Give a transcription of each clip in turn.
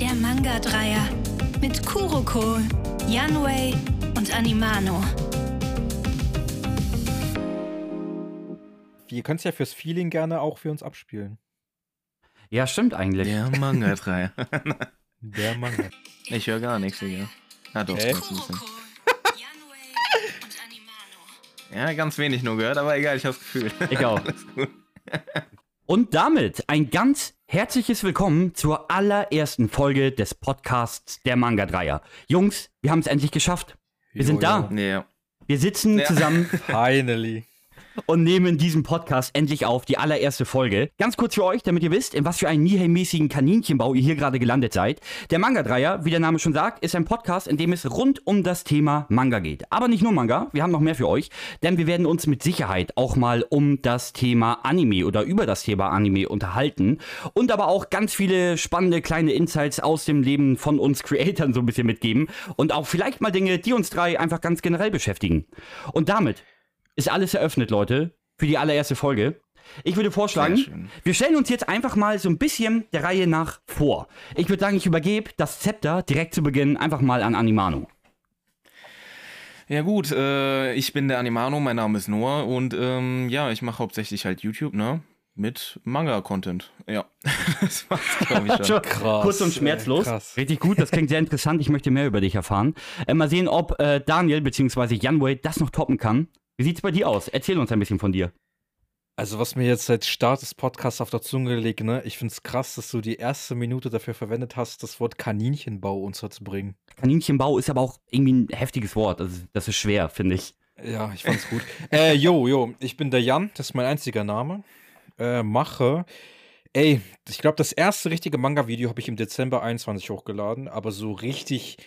Der Manga-Dreier mit Kuroko, Yanwei und Animano. Ihr könnt es ja fürs Feeling gerne auch für uns abspielen. Ja, stimmt eigentlich. Der Manga 3. Der Manga. Ich höre gar nichts, Digga. Ah, doch, das bisschen. Ja, ganz wenig nur gehört, aber egal, ich hab's Gefühl. Ich auch. Alles gut. Und damit ein ganz herzliches Willkommen zur allerersten Folge des Podcasts der Manga Dreier. Jungs, wir haben es endlich geschafft. Wir sind da. Ja. Wir sitzen Ja. zusammen Finally. Und nehmen diesen Podcast endlich auf, die allererste Folge. Ganz kurz für euch, damit ihr wisst, in was für einen Nihei-mäßigen Kaninchenbau ihr hier gerade gelandet seid. Der Manga-Dreier, wie der Name schon sagt, ist ein Podcast, in dem es rund um das Thema Manga geht. Aber nicht nur Manga, wir haben noch mehr für euch, denn wir werden uns mit Sicherheit auch mal um das Thema Anime oder über das Thema Anime unterhalten und aber auch ganz viele spannende kleine Insights aus dem Leben von uns Creatoren so ein bisschen mitgeben und auch vielleicht mal Dinge, die uns drei einfach ganz generell beschäftigen. Und damit ist alles eröffnet, Leute, für die allererste Folge. Ich würde vorschlagen, wir stellen uns jetzt einfach mal so ein bisschen der Reihe nach vor. Ich würde sagen, ich übergebe das Zepter direkt zu Beginn einfach mal an Animano. Ja gut, äh, ich bin der Animano, mein Name ist Noah und ähm, ja, ich mache hauptsächlich halt YouTube, ne? Mit Manga-Content. Ja, das war's, glaube ich schon. Krass. Kurz und ey, schmerzlos. krass. Richtig gut, das klingt sehr interessant. Ich möchte mehr über dich erfahren. Äh, mal sehen, ob äh, Daniel bzw. Janway das noch toppen kann. Wie sieht's bei dir aus? Erzähl uns ein bisschen von dir. Also, was mir jetzt seit Start des Podcasts auf der Zunge liegt, ne? Ich find's krass, dass du die erste Minute dafür verwendet hast, das Wort Kaninchenbau unterzubringen. Kaninchenbau ist aber auch irgendwie ein heftiges Wort. Das ist, das ist schwer, finde ich. Ja, ich fand's gut. äh, jo, jo, ich bin der Jan, das ist mein einziger Name. Äh, mache. Ey, ich glaube, das erste richtige Manga-Video habe ich im Dezember 21 hochgeladen, aber so richtig,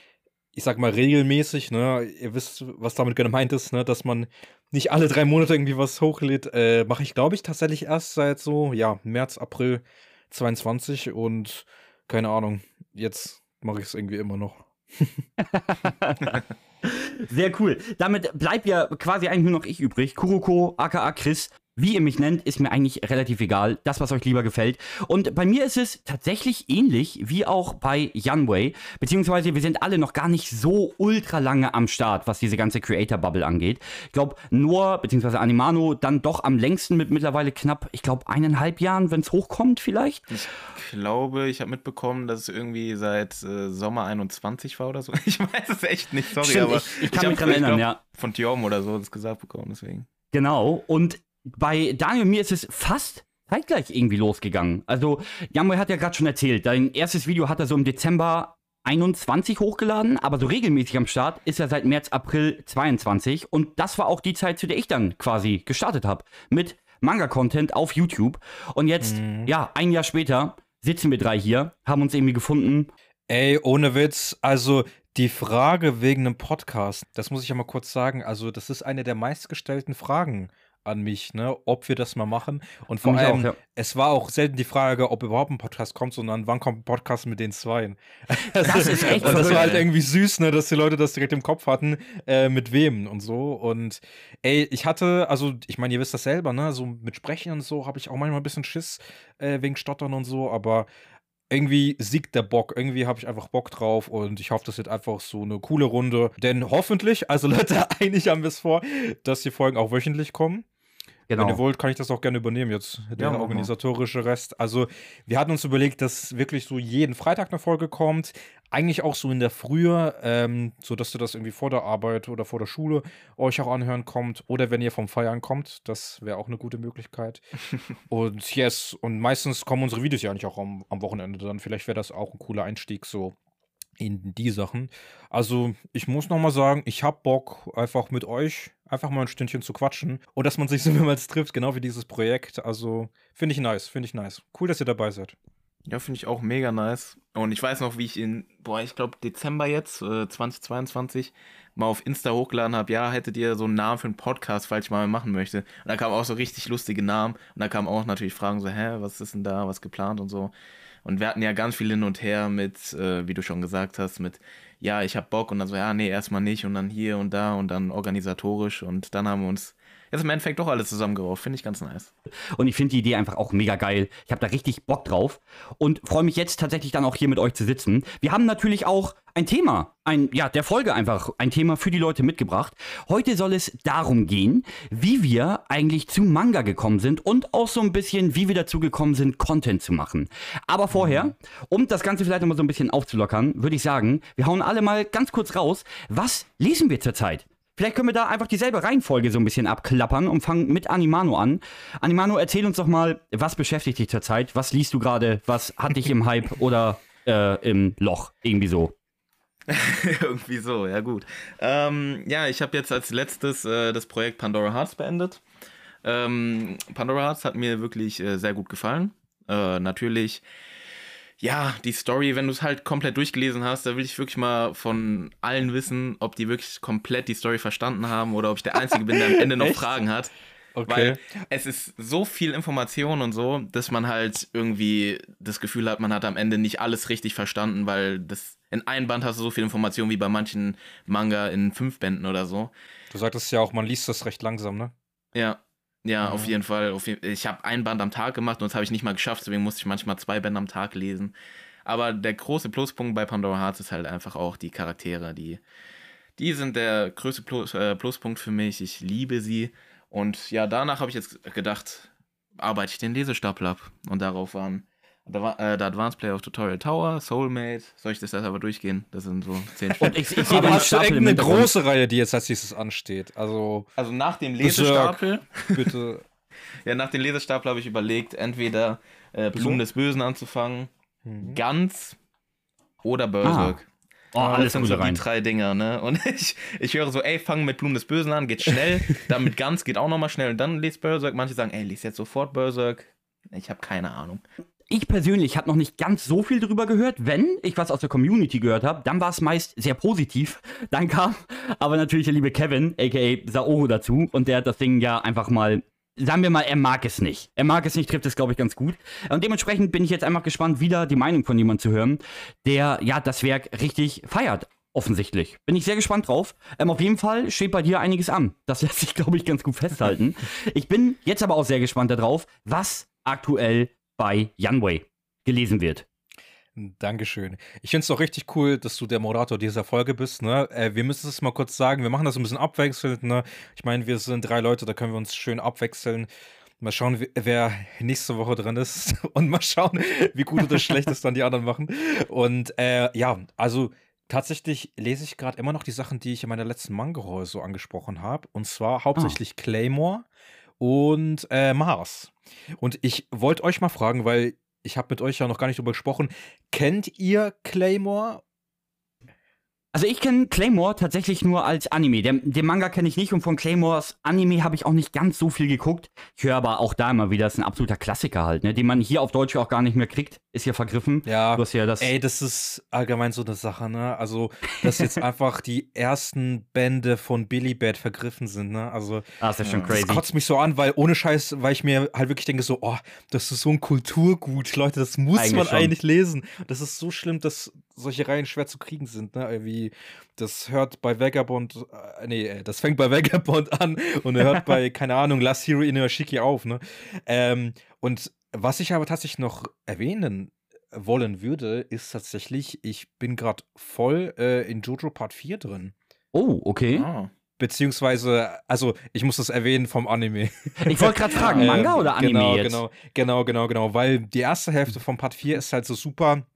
ich sag mal regelmäßig, ne? Ihr wisst, was damit gemeint ist, ne? Dass man nicht alle drei Monate irgendwie was hochlädt, äh, mache ich, glaube ich, tatsächlich erst seit so, ja, März, April 22 und keine Ahnung, jetzt mache ich es irgendwie immer noch. Sehr cool. Damit bleibt ja quasi eigentlich nur noch ich übrig. Kuroko, aka Chris. Wie ihr mich nennt, ist mir eigentlich relativ egal. Das, was euch lieber gefällt. Und bei mir ist es tatsächlich ähnlich wie auch bei Yanwei. Beziehungsweise wir sind alle noch gar nicht so ultra lange am Start, was diese ganze Creator-Bubble angeht. Ich glaube, Noah beziehungsweise Animano dann doch am längsten mit mittlerweile knapp, ich glaube, eineinhalb Jahren, wenn es hochkommt vielleicht. Ich glaube, ich habe mitbekommen, dass es irgendwie seit äh, Sommer 21 war oder so. Ich weiß es echt nicht, sorry, Stimmt, aber ich- ich kann hab mich dran erinnern, glaub, ja. Von Tiom oder so das gesagt bekommen, deswegen. Genau. Und bei Daniel und mir ist es fast zeitgleich irgendwie losgegangen. Also, Jamwe hat ja gerade schon erzählt, dein erstes Video hat er so im Dezember 21 hochgeladen, aber so regelmäßig am Start ist er seit März, April 22. Und das war auch die Zeit, zu der ich dann quasi gestartet habe. Mit Manga-Content auf YouTube. Und jetzt, ja, ein Jahr später sitzen wir drei hier, haben uns irgendwie gefunden. Ey, ohne Witz, also die Frage wegen einem Podcast, das muss ich ja mal kurz sagen, also das ist eine der meistgestellten Fragen an mich, ne, ob wir das mal machen. Und vor allem, auch, ja. es war auch selten die Frage, ob überhaupt ein Podcast kommt, sondern wann kommt ein Podcast mit den Zweien. Das ist echt Und das war halt irgendwie süß, ne, dass die Leute das direkt im Kopf hatten, äh, mit wem und so. Und ey, ich hatte, also ich meine, ihr wisst das selber, ne, so mit Sprechen und so habe ich auch manchmal ein bisschen Schiss äh, wegen Stottern und so, aber irgendwie siegt der Bock. Irgendwie habe ich einfach Bock drauf und ich hoffe, das wird einfach so eine coole Runde. Denn hoffentlich, also Leute, eigentlich haben wir es vor, dass die Folgen auch wöchentlich kommen. Genau. Wenn ihr wollt, kann ich das auch gerne übernehmen jetzt, der organisatorische Rest. Also, wir hatten uns überlegt, dass wirklich so jeden Freitag eine Folge kommt. Eigentlich auch so in der Frühe, ähm, so dass ihr das irgendwie vor der Arbeit oder vor der Schule euch auch anhören kommt. Oder wenn ihr vom Feiern kommt, das wäre auch eine gute Möglichkeit. und yes, und meistens kommen unsere Videos ja nicht auch am, am Wochenende. Dann vielleicht wäre das auch ein cooler Einstieg so in die Sachen. Also, ich muss noch mal sagen, ich hab Bock, einfach mit euch einfach mal ein Stündchen zu quatschen und dass man sich so mehrmals trifft, genau wie dieses Projekt. Also, finde ich nice, finde ich nice. Cool, dass ihr dabei seid. Ja, finde ich auch mega nice. Und ich weiß noch, wie ich in, boah, ich glaube Dezember jetzt, äh, 2022, mal auf Insta hochgeladen habe, ja, hättet ihr so einen Namen für einen Podcast, falls ich mal machen möchte. Und da kamen auch so richtig lustige Namen. Und da kamen auch natürlich Fragen so, hä, was ist denn da, was geplant und so. Und wir hatten ja ganz viel hin und her mit, äh, wie du schon gesagt hast, mit, ja, ich hab Bock und dann so, ja, nee, erstmal nicht und dann hier und da und dann organisatorisch. Und dann haben wir uns jetzt im Endeffekt doch alles zusammengerauft. Finde ich ganz nice. Und ich finde die Idee einfach auch mega geil. Ich habe da richtig Bock drauf und freue mich jetzt tatsächlich dann auch hier mit euch zu sitzen. Wir haben natürlich auch ein Thema, ein, ja, der Folge einfach, ein Thema für die Leute mitgebracht. Heute soll es darum gehen, wie wir eigentlich zu Manga gekommen sind und auch so ein bisschen, wie wir dazu gekommen sind, Content zu machen. Aber vorher, um das Ganze vielleicht nochmal so ein bisschen aufzulockern, würde ich sagen, wir hauen alle mal ganz kurz raus, was lesen wir zurzeit? Vielleicht können wir da einfach dieselbe Reihenfolge so ein bisschen abklappern und fangen mit Animano an. Animano, erzähl uns doch mal, was beschäftigt dich zurzeit? Was liest du gerade? Was hat dich im Hype oder äh, im Loch? Irgendwie so. Irgendwie so, ja gut. Ähm, ja, ich habe jetzt als letztes äh, das Projekt Pandora Hearts beendet. Ähm, Pandora Hearts hat mir wirklich äh, sehr gut gefallen. Äh, natürlich ja, die Story, wenn du es halt komplett durchgelesen hast, da will ich wirklich mal von allen wissen, ob die wirklich komplett die Story verstanden haben oder ob ich der Einzige bin, der am Ende noch Fragen hat. Okay. Weil es ist so viel Information und so, dass man halt irgendwie das Gefühl hat, man hat am Ende nicht alles richtig verstanden, weil das in einem Band hast du so viel Information wie bei manchen Manga in fünf Bänden oder so. Du sagtest ja auch, man liest das recht langsam, ne? Ja, ja, mhm. auf jeden Fall. Auf jeden, ich habe ein Band am Tag gemacht und das habe ich nicht mal geschafft, deswegen musste ich manchmal zwei Bände am Tag lesen. Aber der große Pluspunkt bei Pandora Hearts ist halt einfach auch die Charaktere, die, die sind der größte Plus, äh, Pluspunkt für mich. Ich liebe sie. Und ja, danach habe ich jetzt gedacht, arbeite ich den Lesestapel ab. Und darauf waren der, äh, Advanced Player of Tutorial Tower, Soulmate. Soll ich das jetzt aber durchgehen? Das sind so zehn Stück. ich, ich aber hast du eine große Reihe, die jetzt als nächstes ansteht? Also, also nach dem Lesestapel. bitte. ja, nach dem Lesestapel habe ich überlegt, entweder äh, Blumen des Bösen anzufangen, mhm. Ganz oder Berserk. Ah. Oh, alles das sind so rein. die drei Dinger, ne? Und ich, ich höre so, ey, fang mit Blumen des Bösen an, geht schnell. dann mit Ganz geht auch nochmal schnell und dann liest Berserk. Manche sagen, ey, lies jetzt sofort Berserk. Ich habe keine Ahnung ich persönlich habe noch nicht ganz so viel drüber gehört. Wenn ich was aus der Community gehört habe, dann war es meist sehr positiv. Dann kam aber natürlich der liebe Kevin, aka Saoro, dazu und der hat das Ding ja einfach mal. Sagen wir mal, er mag es nicht. Er mag es nicht, trifft es, glaube ich, ganz gut. Und dementsprechend bin ich jetzt einfach gespannt, wieder die Meinung von jemandem zu hören, der ja das Werk richtig feiert offensichtlich. Bin ich sehr gespannt drauf. Ähm, auf jeden Fall steht bei dir einiges an. Das lässt sich, glaube ich, ganz gut festhalten. ich bin jetzt aber auch sehr gespannt darauf, was aktuell bei Yanwei gelesen wird. Dankeschön. Ich finde es doch richtig cool, dass du der Moderator dieser Folge bist. Ne? Äh, wir müssen es mal kurz sagen. Wir machen das ein bisschen abwechselnd. Ne? Ich meine, wir sind drei Leute, da können wir uns schön abwechseln. Mal schauen, wer nächste Woche drin ist und mal schauen, wie gut oder schlecht es dann die anderen machen. Und äh, ja, also tatsächlich lese ich gerade immer noch die Sachen, die ich in meiner letzten Manga so angesprochen habe. Und zwar hauptsächlich oh. Claymore und äh, Mars. Und ich wollte euch mal fragen, weil ich habe mit euch ja noch gar nicht drüber gesprochen. Kennt ihr Claymore also ich kenne Claymore tatsächlich nur als Anime. Den, den Manga kenne ich nicht und von Claymores Anime habe ich auch nicht ganz so viel geguckt. Ich höre aber auch da immer wieder, das ist ein absoluter Klassiker halt, ne? den man hier auf Deutsch auch gar nicht mehr kriegt. Ist ja vergriffen. Ja, du hast ja das ey, das ist allgemein so eine Sache, ne? Also, dass jetzt einfach die ersten Bände von Billy Bad vergriffen sind, ne? Also, ah, das ist schon crazy. Das kotzt mich so an, weil ohne Scheiß, weil ich mir halt wirklich denke so, oh, das ist so ein Kulturgut, Leute, das muss eigentlich man schon. eigentlich lesen. Das ist so schlimm, dass solche Reihen schwer zu kriegen sind, ne? Irgendwie, das hört bei Vagabond, äh, nee, äh, das fängt bei Vagabond an und hört bei, keine Ahnung, Last Hero in Yoshiki auf, ne? Ähm, und was ich aber tatsächlich noch erwähnen wollen würde, ist tatsächlich, ich bin gerade voll äh, in Jojo Part 4 drin. Oh, okay. Ah. Beziehungsweise, also ich muss das erwähnen vom Anime. Ich wollte gerade fragen, Manga oder Anime genau, jetzt? Genau, genau, genau, genau, weil die erste Hälfte von Part 4 ist halt so super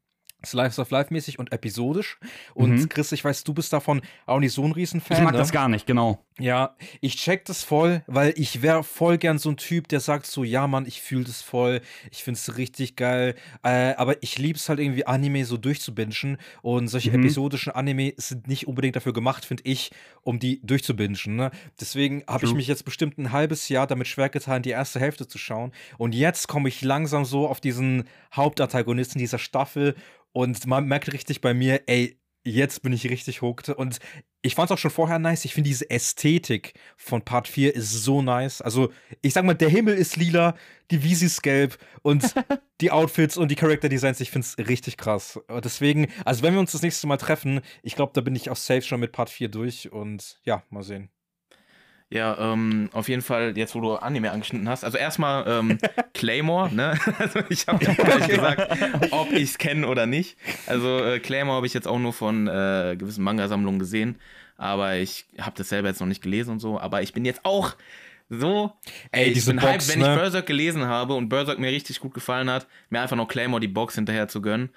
Slice of Life mäßig und episodisch. Und mhm. Chris, ich weiß, du bist davon auch nicht so ein Riesenfan. Ich mag ne? das gar nicht, genau. Ja, ich check das voll, weil ich wäre voll gern so ein Typ, der sagt so, ja Mann, ich fühle das voll, ich finde es richtig geil. Äh, aber ich liebe es halt irgendwie, Anime so durchzubingen. Und solche mhm. episodischen Anime sind nicht unbedingt dafür gemacht, finde ich, um die durchzubingen. Ne? Deswegen habe ich mich jetzt bestimmt ein halbes Jahr damit schwer getan, die erste Hälfte zu schauen. Und jetzt komme ich langsam so auf diesen Hauptantagonisten dieser Staffel und man merkt richtig bei mir, ey, jetzt bin ich richtig hooked. Und ich fand es auch schon vorher nice. Ich finde diese Ästhetik von Part 4 ist so nice. Also, ich sag mal, der Himmel ist lila, die Wiese ist gelb und die Outfits und die Character Designs, ich finde es richtig krass. Deswegen, also wenn wir uns das nächste Mal treffen, ich glaube, da bin ich auch safe schon mit Part 4 durch und ja, mal sehen. Ja, ähm, auf jeden Fall, jetzt wo du Anime angeschnitten hast. Also erstmal ähm, Claymore, ne? Also ich habe ja gar nicht gesagt, ob ich es kenne oder nicht. Also äh, Claymore habe ich jetzt auch nur von äh, gewissen Manga-Sammlungen gesehen. Aber ich habe das selber jetzt noch nicht gelesen und so. Aber ich bin jetzt auch so. Ey, ich diese bin Box, hyped, wenn ne? ich Berserk gelesen habe und Berserk mir richtig gut gefallen hat, mir einfach noch Claymore die Box hinterher zu gönnen.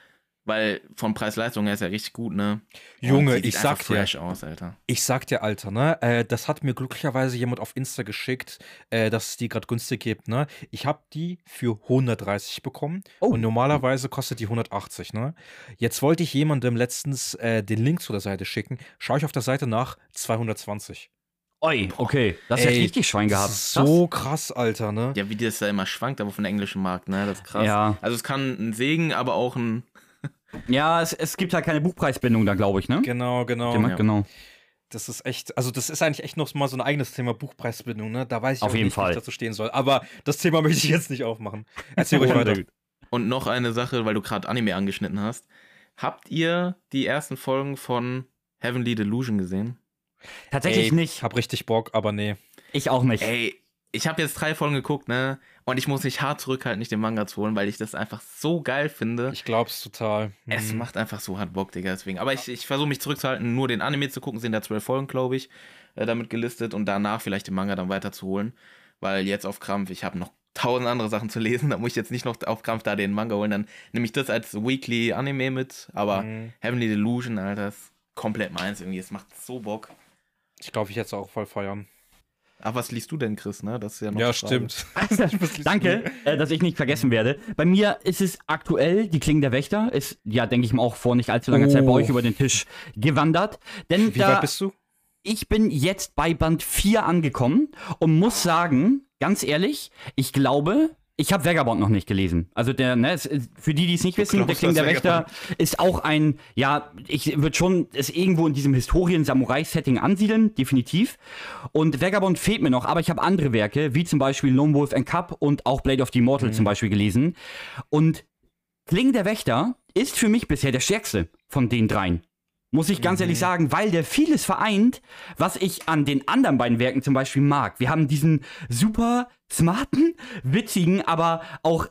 Weil von Preis-Leistung her ist ja richtig gut, ne? Junge, sieht ich sag dir. fresh aus, Alter. Ich sag dir, Alter, ne? Äh, das hat mir glücklicherweise jemand auf Insta geschickt, äh, dass es die gerade günstig gibt, ne? Ich habe die für 130 bekommen Oh. und normalerweise kostet die 180, ne? Jetzt wollte ich jemandem letztens äh, den Link zu der Seite schicken. Schaue ich auf der Seite nach 220. Oi, okay. Das ist Ey, ja richtig Schwein gehabt. Das ist so krass, Alter, ne? Ja, wie das da immer schwankt, aber von der englischen Markt, ne? Das ist krass. Ja. Also es kann ein Segen, aber auch ein. Ja, es, es gibt halt keine Buchpreisbindung da, glaube ich, ne? Genau, genau. Genau. ja. genau. Das ist echt, also das ist eigentlich echt noch mal so ein eigenes Thema Buchpreisbindung, ne? Da weiß ich Auf auch jeden nicht, wie Fall. ich dazu stehen soll. Aber das Thema möchte ich jetzt nicht aufmachen. Erzähl ruhig weiter. Und noch eine Sache, weil du gerade Anime angeschnitten hast. Habt ihr die ersten Folgen von Heavenly Delusion gesehen? Tatsächlich Ey, nicht. Hab richtig Bock, aber nee. Ich auch nicht. Ey, ich habe jetzt drei Folgen geguckt, ne? Und ich muss mich hart zurückhalten, nicht den Manga zu holen, weil ich das einfach so geil finde. Ich glaub's total. Es Mhm. macht einfach so hart Bock, Digga, deswegen. Aber ich, ich versuche mich zurückzuhalten, nur den Anime zu gucken, sind da zwölf Folgen, glaube ich, äh, damit gelistet und danach vielleicht den Manga dann weiterzuholen. Weil jetzt auf Krampf, ich habe noch tausend andere Sachen zu lesen, da muss ich jetzt nicht noch auf Krampf da den Manga holen, dann nehme ich das als Weekly Anime mit, aber Mhm. Heavenly Delusion, Alter, ist komplett meins irgendwie, es macht so Bock. Ich glaube, ich hätte es auch voll feiern. Ach, was liest du denn, Chris, ne? Das ist ja noch Ja, stimmt. Danke, äh, dass ich nicht vergessen werde. Bei mir ist es aktuell, die Klingen der Wächter, ist ja, denke ich mal, auch vor nicht allzu langer Zeit bei Oh. euch über den Tisch gewandert. Denn Wie da, weit bist du? ich bin jetzt bei Band 4 angekommen und muss sagen, ganz ehrlich, ich glaube, ich habe Vagabond noch nicht gelesen. Also der, ne, für die, die es nicht wissen, der glaubst, Kling der dass Wächter ist auch ein, ja, ich würde schon es irgendwo in diesem Historien-Samurai-Setting ansiedeln, definitiv. Und Vagabond fehlt mir noch, aber ich habe andere Werke, wie zum Beispiel Lone Wolf and Cup und auch Blade of the Immortal zum Beispiel gelesen. Und Kling der Wächter ist für mich bisher der stärkste von den dreien. Muss ich ganz ehrlich sagen, weil der vieles vereint, was ich an den anderen beiden Werken zum Beispiel mag. Wir haben diesen super smarten, witzigen, aber auch,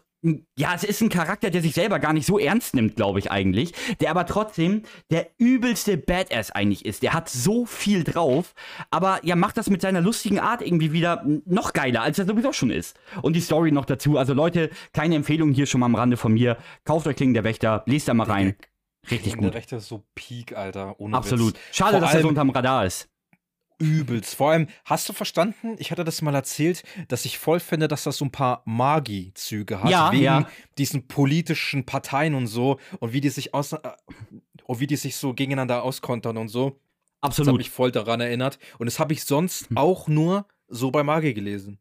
ja, es ist ein Charakter, der sich selber gar nicht so ernst nimmt, glaube ich eigentlich, der aber trotzdem der übelste Badass eigentlich ist. Der hat so viel drauf, aber ja, macht das mit seiner lustigen Art irgendwie wieder noch geiler, als er sowieso schon ist. Und die Story noch dazu. Also Leute, keine Empfehlung hier schon mal am Rande von mir. Kauft euch Klingen der Wächter, lest da mal rein. Richtig Der gut. Rechte ist so Peak, Alter. Absolut. Witz. Schade, Vor dass er so unterm Radar ist. übelst. Vor allem, hast du verstanden? Ich hatte das mal erzählt, dass ich voll finde, dass das so ein paar Magi-Züge hat. Ja, wegen ja. diesen politischen Parteien und so. Und wie die sich aus. Äh, und wie die sich so gegeneinander auskontern und so. Das hat Absolut. Hm. mich voll daran erinnert. Und das habe ich sonst auch nur so bei Magi gelesen.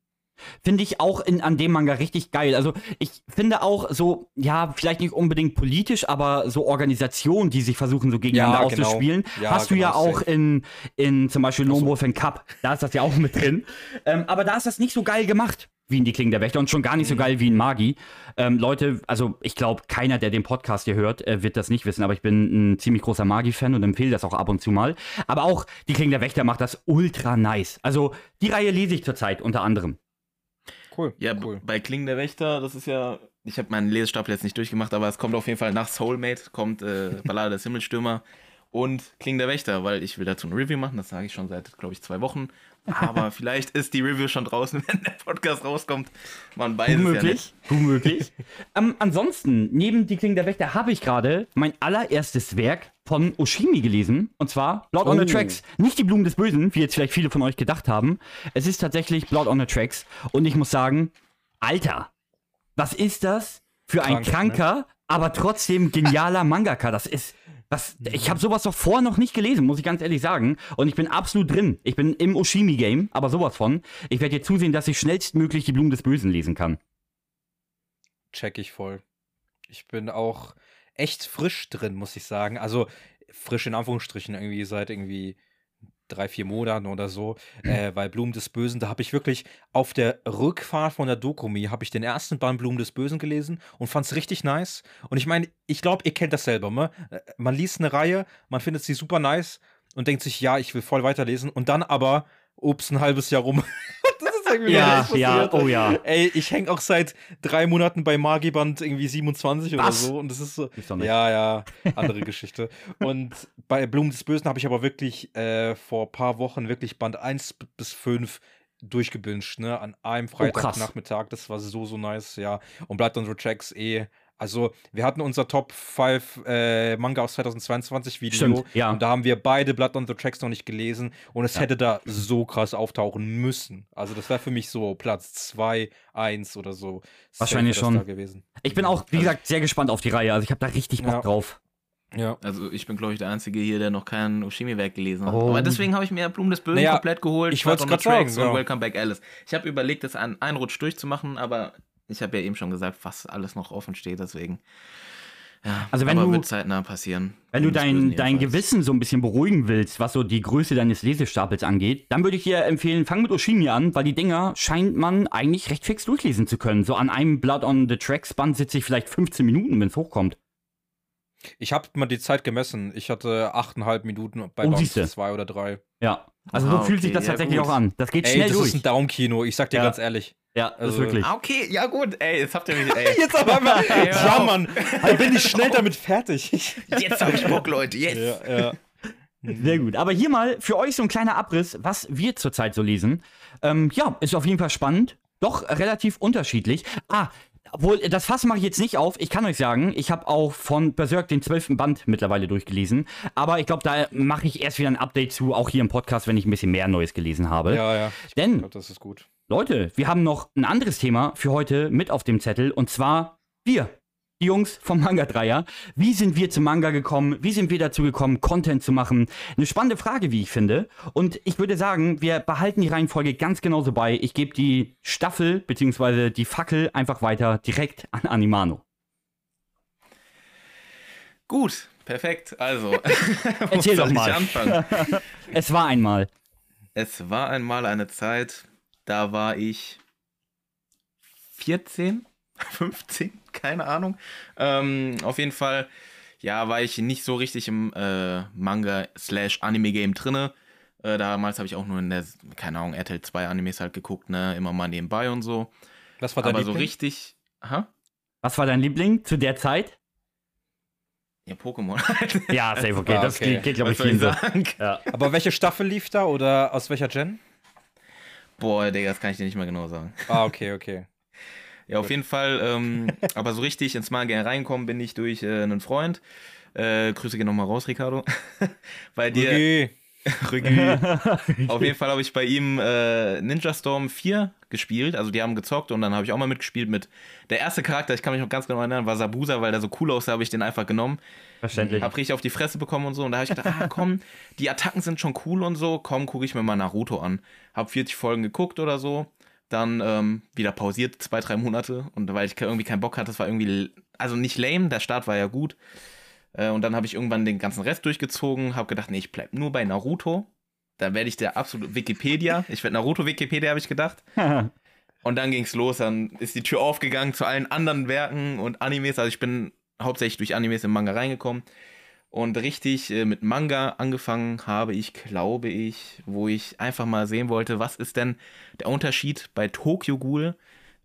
Finde ich auch in, an dem Manga richtig geil. Also ich finde auch so, ja, vielleicht nicht unbedingt politisch, aber so Organisationen, die sich versuchen, so gegeneinander Ja, genau. auszuspielen, Ja, hast du ja genau, auch safe. in, in zum Beispiel No so. Wolf and Cup. Da ist das ja auch mit drin. ähm, aber da ist das nicht so geil gemacht wie in die Klingen der Wächter und schon gar nicht so Mhm. geil wie in Magi. Ähm, Leute, also ich glaube, keiner, der den Podcast hier hört, äh, wird das nicht wissen, aber ich bin ein ziemlich großer Magi-Fan und empfehle das auch ab und zu mal. Aber auch die Klingen der Wächter macht das ultra nice. Also die Reihe lese ich zurzeit unter anderem. Cool. Ja, cool. bei Klingen der Wächter, das ist ja. Ich habe meinen Lesestapel jetzt nicht durchgemacht, aber es kommt auf jeden Fall nach Soulmate, kommt äh, Ballade des Himmelstürmer und Klingen der Wächter, weil ich will dazu ein Review machen, das sage ich schon seit, glaube ich, zwei Wochen. Aber vielleicht ist die Review schon draußen, wenn der Podcast rauskommt. Man weiß es ja Unmöglich. nicht. Unmöglich. ähm, ansonsten, neben Die Klingen der Wächter habe ich gerade mein allererstes Werk von Oshimi gelesen. Und zwar Blood on the Oh. Tracks. Nicht die Blumen des Bösen, wie jetzt vielleicht viele von euch gedacht haben. Es ist tatsächlich Blood on the Tracks. Und ich muss sagen, Alter, was ist das für ein Krank, ne? kranker, aber trotzdem genialer Mangaka? Das ist. Was, ich habe sowas doch vorher noch nicht gelesen, muss ich ganz ehrlich sagen. Und ich bin absolut drin. Ich bin im Oshimi-Game, aber sowas von. Ich werde jetzt zusehen, dass ich schnellstmöglich die Blumen des Bösen lesen kann. check ich voll. Ich bin auch echt frisch drin, muss ich sagen. Also frisch in Anführungsstrichen, irgendwie seit irgendwie drei, vier Monaten oder so. Äh, weil Blumen des Bösen, da habe ich wirklich auf der Rückfahrt von der Dokumi, habe ich den ersten Band Blumen des Bösen gelesen und fand es richtig nice. Und ich meine, ich glaube, ihr kennt das selber, ne? Äh, Man liest eine Reihe, man findet sie super nice und denkt sich, ja, ich will voll weiterlesen. Und dann aber ups, ein halbes Jahr rum. das ist irgendwie Ja, ja, oh ja. Ey, ich hänge auch seit drei Monaten bei Magiband irgendwie 27 oder Was? so. Und das ist so. Ist doch nicht. Ja, ja, andere Geschichte. Und bei Blumen des Bösen habe ich aber wirklich äh, vor ein paar Wochen wirklich Band 1 b- bis 5 durchgebinged, ne? An einem Oh. Freitagnachmittag. das war so, so nice, ja. Und on the Tracks eh. Also, wir hatten unser Top 5 äh, Manga aus 2022 Video. Stimmt, ja. Und da haben wir beide Blood on the Tracks noch nicht gelesen. Und es Ja. hätte da so krass auftauchen müssen. Also, das wäre für mich so Platz 2, 1 oder so. Wahrscheinlich schon. Ich bin auch, wie gesagt, sehr gespannt auf die Reihe. Also ich habe da richtig Bock Ja. drauf. Ja. Also ich bin, glaube ich, der Einzige hier, der noch kein Oshimi-Werk gelesen hat. Oh. Aber deswegen habe ich mir Blumen des Bösen Naja, komplett geholt. ich on the grad sagen, Tracks und ja. Welcome Back Alice. Ich habe überlegt, das an einen Rutsch durchzumachen, aber ich habe ja eben schon gesagt, was alles noch offen steht, deswegen. Ja, Also wenn aber du- wird zeitnah passieren. Wenn du dein, dein. Gewissen so ein bisschen beruhigen willst, was so die Größe deines Lesestapels angeht, dann würde ich dir empfehlen, fang mit Oshimi an, weil die Dinger scheint man eigentlich recht fix durchlesen zu können. So an einem Blood on the Tracks Band sitze ich vielleicht 15 Minuten, wenn es hochkommt. Ich habe mal die Zeit gemessen. Ich hatte 8,5 Minuten bei Oh, Band siehste. 2 oder 3. Ja. Also Ah, so fühlt sich okay, das ja, tatsächlich gut. auch an. Das geht Ey, schnell das durch. ist ein Daumenkino. Ich sag dir Ja. ganz ehrlich. ja, das ist also- wirklich. Ah, okay, ja gut, ey, jetzt habt ihr mich, ey. Jetzt aber mal. Ja. Mann. Dann bin ich schnell damit fertig. Jetzt hab ich Bock, Leute, jetzt. ja, ja. Sehr gut. Aber hier mal für euch so ein kleiner Abriss, was wir zurzeit so lesen. Ähm, ja, ist auf jeden Fall spannend. Doch relativ unterschiedlich. Ah, obwohl, das Fass mache ich jetzt nicht auf. Ich kann euch sagen, ich habe auch von Berserk den zwölften Band mittlerweile durchgelesen. Aber ich glaube, da mache ich erst wieder ein Update zu, auch hier im Podcast, wenn ich ein bisschen mehr Neues gelesen habe. Ja, ja. Ich Denn glaube, das ist gut. Leute, wir haben noch ein anderes Thema für heute mit auf dem Zettel und zwar wir. Die Jungs vom Manga Dreier. Wie sind wir zum Manga gekommen? Wie sind wir dazu gekommen, Content zu machen? Eine spannende Frage, wie ich finde. Und ich würde sagen, wir behalten die Reihenfolge ganz genauso bei. Ich gebe die Staffel bzw. die Fackel einfach weiter direkt an Animano. Gut, perfekt. Also, Erzähl doch mal. Anfangen? Es war einmal. Es war einmal eine Zeit, da war ich 14, 15, keine Ahnung. Ähm, auf jeden Fall, ja, war ich nicht so richtig im äh, Manga-Slash-Anime-Game drinne. Äh, damals habe ich auch nur in der, keine Ahnung, RTL 2 Animes halt geguckt, ne, immer mal nebenbei und so. Das war dein Aber so Liebling? richtig, aha, Was war dein Liebling zu der Zeit? ja, Pokémon. Ja, safe, okay. Ah, Das okay. geht, geht glaube ich, Was vielen ich so. sagen? Ja. Aber welche Staffel lief da oder aus welcher Gen? Boah, Digga, das kann ich dir nicht mal genau sagen. Ah, okay, okay. Ja, auf jeden Fall, ähm, aber so richtig ins Manga reinkommen bin ich durch äh, einen Freund. Äh, Grüße gehen nochmal raus, Ricardo. bei dir, Okay. Rügü. Auf jeden Fall habe ich bei ihm äh, Ninja Storm 4 gespielt. Also die haben gezockt und dann habe ich auch mal mitgespielt mit. Der erste Charakter, ich kann mich noch ganz genau erinnern, war Sabusa, weil der so cool aussah, habe ich den einfach genommen. Verständlich. Hab richtig auf die Fresse bekommen und so. Und da habe ich gedacht, ah komm, die Attacken sind schon cool und so. Komm, gucke ich mir mal Naruto an. Hab 40 Folgen geguckt oder so. Dann ähm, wieder pausiert, zwei, drei Monate. Und weil ich irgendwie keinen Bock hatte, das war irgendwie, also nicht lame, der Start war ja gut. Äh, und dann habe ich irgendwann den ganzen Rest durchgezogen, habe gedacht, nee, ich bleib nur bei Naruto. Da werde ich der absolute Wikipedia. Ich werde Naruto Wikipedia, habe ich gedacht. Und dann ging's los, dann ist die Tür aufgegangen zu allen anderen Werken und Animes. Also ich bin hauptsächlich durch Animes im Manga reingekommen. Und richtig äh, mit Manga angefangen habe ich, glaube ich, wo ich einfach mal sehen wollte, was ist denn der Unterschied bei Tokyo Ghoul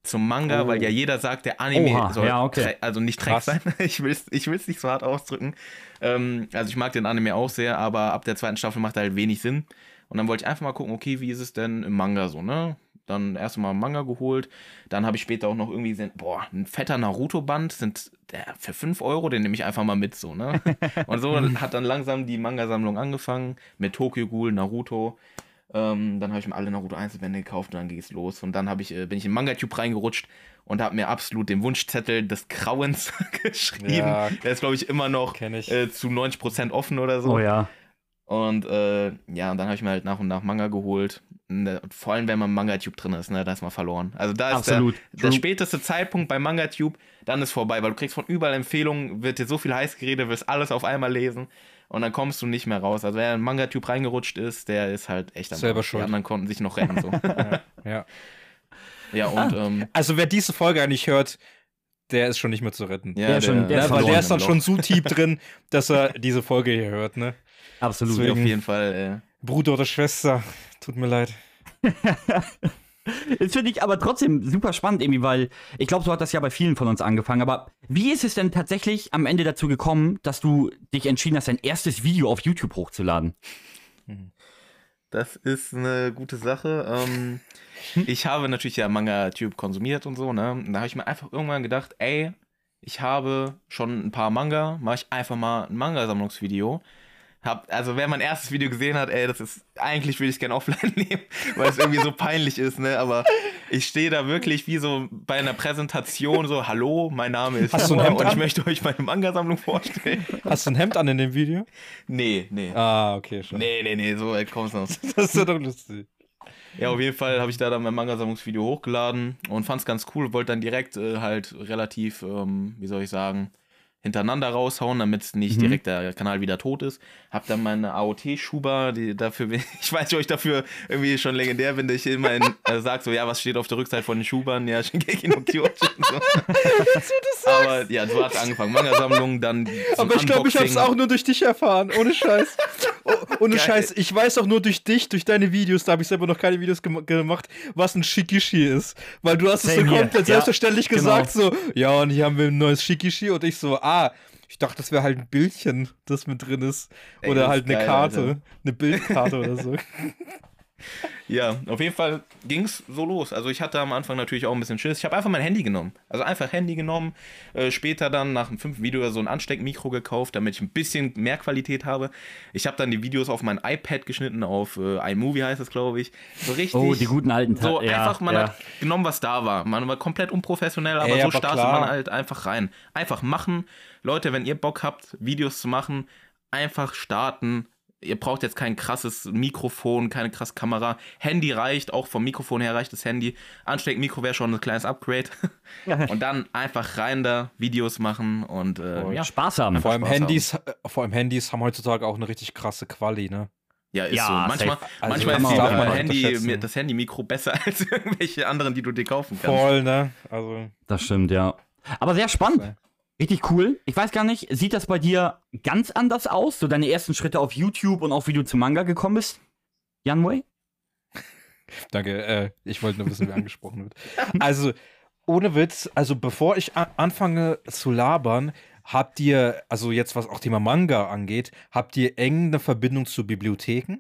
zum Manga, Oh. weil ja jeder sagt, der Anime Oha, soll ja, okay. also nicht. Dreck sein. Ich will es ich will's nicht so hart ausdrücken. Ähm, also ich mag den Anime auch sehr, aber ab der zweiten Staffel macht er halt wenig Sinn. Und dann wollte ich einfach mal gucken, okay, wie ist es denn im Manga so, ne? Dann erst mal Manga geholt. Dann habe ich später auch noch irgendwie gesehen, boah, ein fetter Naruto-Band sind der für 5 Euro, den nehme ich einfach mal mit, so, ne? Und so hat dann langsam die Manga-Sammlung angefangen mit Tokyo Ghoul, Naruto. Ähm, dann habe ich mir alle Naruto Einzelbände gekauft und dann ging es los. Und dann ich, äh, bin ich in Manga-Tube reingerutscht und habe mir absolut den Wunschzettel des Grauens geschrieben. Ja. Der ist, glaube ich, immer noch äh, zu 90% offen oder so. Oh ja. Und äh, ja, und dann habe ich mir halt nach und nach Manga geholt. Äh, vor allem, wenn man im Manga-Tube drin ist, ne, da ist man verloren. Also da ist Absolut. der, der späteste Zeitpunkt bei Manga-Tube, dann ist vorbei, weil du kriegst von überall Empfehlungen, wird dir so viel heiß geredet, wirst alles auf einmal lesen und dann kommst du nicht mehr raus. Also wer in Manga-Tube reingerutscht ist, der ist halt echt am Selber schuld. Die anderen konnten sich noch retten. So. Ja. ja, und ähm, Also wer diese Folge eigentlich hört, der ist schon nicht mehr zu retten. ja, Der schon- der ist weil der ist dann schon so tief drin, dass er diese Folge hier hört, ne? Absolut. Deswegen- Auf jeden Fall. Äh, Bruder oder Schwester, tut mir leid. Das finde ich aber trotzdem super spannend irgendwie, weil ich glaube, so hat das ja bei vielen von uns angefangen. Aber wie ist es denn tatsächlich am Ende dazu gekommen, dass du dich entschieden hast, dein erstes Video auf YouTube hochzuladen? Das ist eine gute Sache. Ähm, ich habe natürlich ja Manga-Tube konsumiert und so, ne? Und da habe ich mir einfach irgendwann gedacht, ey, ich habe schon ein paar Manga, mache ich einfach mal ein Manga-Sammlungsvideo. Hab, also wer mein erstes Video gesehen hat, ey, das ist, eigentlich würde ich es gerne offline nehmen, weil es irgendwie so peinlich ist, ne? Aber ich stehe da wirklich wie so bei einer Präsentation so, hallo, mein Name ist Hast du ein Hemd und ich an? möchte euch meine Manga-Sammlung vorstellen. Hast du ein Hemd an in dem Video? Nee, nee. Ah, okay, schon. Nee, nee, nee, so weit kommt's noch. Das ist ja doch lustig. Ja, auf jeden Fall habe ich da dann mein Manga-Sammlungsvideo hochgeladen und fand es ganz cool. Wollte dann direkt äh, halt relativ, ähm, wie soll ich sagen, hintereinander raushauen, damit nicht Mhm. direkt der Kanal wieder tot ist. Hab dann meine AOT-Schuber, die dafür, bin- ich weiß nicht, ob ich dafür irgendwie schon legendär bin, dass ich immer in, äh, sag so, ja, was steht auf der Rückseite von den Schubern? Ja, Shingeki no Kyojin. So. Aber ja, so hat es angefangen. Manga-Sammlung, dann Aber ich glaube, ich habe es Unboxing. auch nur durch dich erfahren. Ohne Scheiß. Oh, ohne Geil. Scheiß. Ich weiß auch nur durch dich, durch deine Videos, da habe ich selber noch keine Videos gem gemacht, was ein Shikishi ist. Weil du hast es so Same komplett Ja, selbstverständlich genau. gesagt, so, ja, und hier haben wir ein neues Shikishi. Und ich so, ah, ich dachte, das wäre halt ein Bildchen, das mit drin ist. Ey, Oder das halt ist eine geil, Karte. Alter. Eine Bildkarte oder so. Ja, auf jeden Fall ging es so los. Also ich hatte am Anfang natürlich auch ein bisschen Schiss. Ich habe einfach mein Handy genommen. Also einfach Handy genommen. Äh, später dann nach dem fünften Video so ein Ansteckmikro gekauft, damit ich ein bisschen mehr Qualität habe. Ich habe dann die Videos auf mein iPad geschnitten, auf äh, iMovie heißt es, glaube ich. So richtig. Oh, die guten alten Ta- So ja, einfach, man ja. hat genommen, was da war. Man war komplett unprofessionell, aber Ey, so aber startet klar. man halt einfach rein. Einfach machen. Leute, wenn ihr Bock habt, Videos zu machen, einfach starten. Ihr braucht jetzt kein krasses Mikrofon, keine krasse Kamera. Handy reicht, auch vom Mikrofon her reicht das Handy. Ansteckmikro wäre schon ein kleines Upgrade. und dann einfach rein da, Videos machen und äh, ja. Spaß haben. Vor allem, Spaß haben. Handys, äh, vor allem Handys haben heutzutage auch eine richtig krasse Quali, ne? Ja, ist Ja, so. Manchmal. Also manchmal ist man die, auch mal Handy, das Handy-Mikro besser als irgendwelche anderen, die du dir kaufen kannst. Voll, ne? Also. Das stimmt, ja. Aber sehr spannend. Richtig cool. Ich weiß gar nicht, sieht das bei dir ganz anders aus? So deine ersten Schritte auf YouTube und auch wie du zum Manga gekommen bist? Janway? Danke, äh, ich wollte nur wissen, wer angesprochen wird. Also, ohne Witz, also bevor ich anfange zu labern, habt ihr, also jetzt was auch Thema Manga angeht, habt ihr eng eine Verbindung zu Bibliotheken?